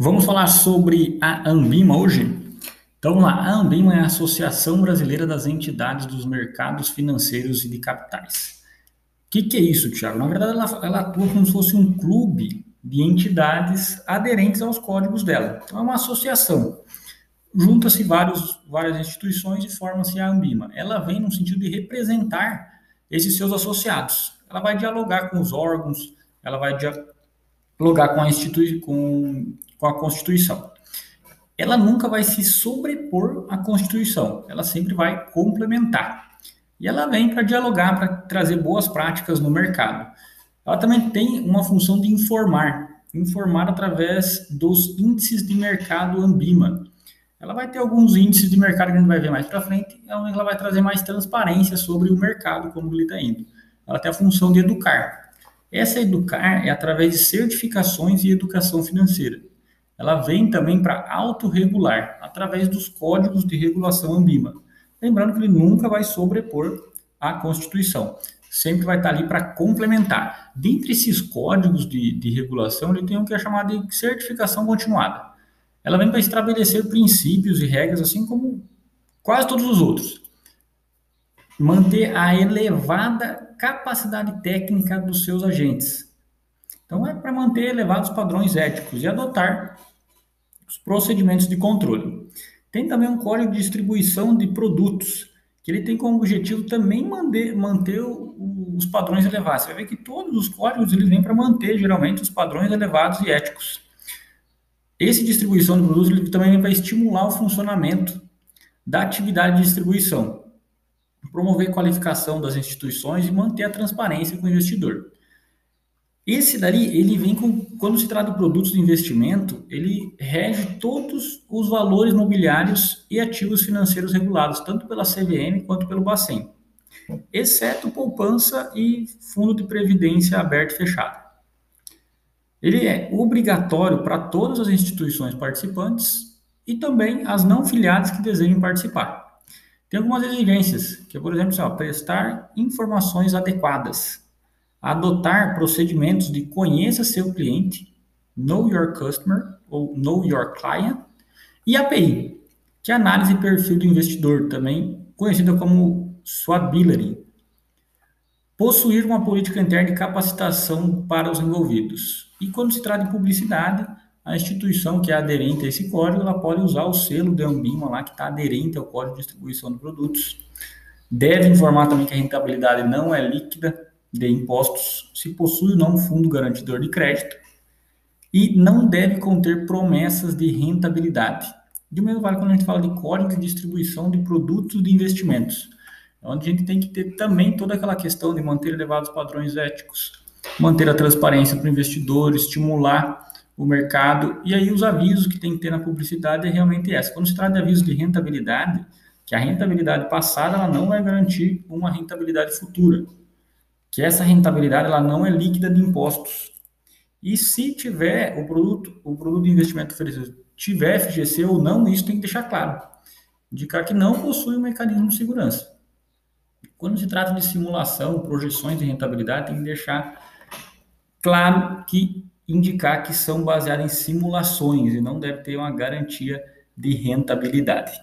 Vamos falar sobre a Ambima hoje? Então, vamos lá. A Ambima é a Associação Brasileira das Entidades dos Mercados Financeiros e de Capitais. O que, que, é isso, Tiago? Na verdade, ela, ela, atua como se fosse um clube de entidades aderentes aos códigos dela. Então, é uma associação. Junta-se várias instituições e forma-se a Ambima. Ela vem no sentido de representar esses seus associados. Ela vai dialogar com os órgãos, ela vai dialogar com a, institui com, com a Constituição. Ela nunca vai se sobrepor à Constituição, ela sempre vai complementar. E ela vem para dialogar, para trazer boas práticas no mercado. Ela também tem uma função de informar, informar através dos índices de mercado Ambima. Ela vai ter alguns índices de mercado que a gente vai ver mais para frente, onde ela vai trazer mais transparência sobre o mercado, como ele está indo. Ela tem a função de educar. Essa educar é através de certificações e educação financeira. Ela vem também para autorregular, através dos códigos de regulação Ambima. Lembrando que ele nunca vai sobrepor a Constituição. Sempre vai estar ali para complementar. Dentre esses códigos de, de regulação, ele tem um que é chamado de certificação continuada. Ela vem para estabelecer princípios e regras, assim como quase todos os outros. Manter a elevada capacidade técnica dos seus agentes. Então, é para manter elevados padrões éticos e adotar os procedimentos de controle. Tem também um código de distribuição de produtos, que ele tem como objetivo também manter, manter os padrões elevados. Você vai ver que todos os códigos eles vêm para manter, geralmente, os padrões elevados e éticos. Esse distribuição de produtos ele também para estimular o funcionamento da atividade de distribuição promover qualificação das instituições e manter a transparência com o investidor. Esse daí, ele vem com, quando se trata de produtos de investimento, ele rege todos os valores mobiliários e ativos financeiros regulados, tanto pela CVM quanto pelo Bacen, exceto poupança e fundo de previdência aberto e fechado. Ele é obrigatório para todas as instituições participantes e também as não filiadas que desejem participar. Tem algumas exigências, que é, por exemplo, assim, ó, prestar informações adequadas, adotar procedimentos de conheça seu cliente, know your customer ou know your client, e API, que é análise de perfil do investidor, também conhecida como swability. Possuir uma política interna de capacitação para os envolvidos. E quando se trata de publicidade, a instituição que é aderente a esse código, ela pode usar o selo de Ambima lá que está aderente ao código de distribuição de produtos. Deve informar também que a rentabilidade não é líquida de impostos, se possui ou não um fundo garantidor de crédito, e não deve conter promessas de rentabilidade. De mesmo vale quando a gente fala de código de distribuição de produtos de investimentos, onde a gente tem que ter também toda aquela questão de manter elevados padrões éticos, manter a transparência para o investidor, estimular o mercado. E aí os avisos que tem que ter na publicidade é realmente essa. Quando se trata de avisos de rentabilidade, que a rentabilidade passada ela não vai garantir uma rentabilidade futura. Que essa rentabilidade ela não é líquida de impostos. E se tiver o produto, o produto de investimento oferecido tiver FGC ou não, isso tem que deixar claro. Indicar que não possui um mecanismo de segurança. Quando se trata de simulação, projeções de rentabilidade, tem que deixar claro que indicar que são baseadas em simulações e não deve ter uma garantia de rentabilidade.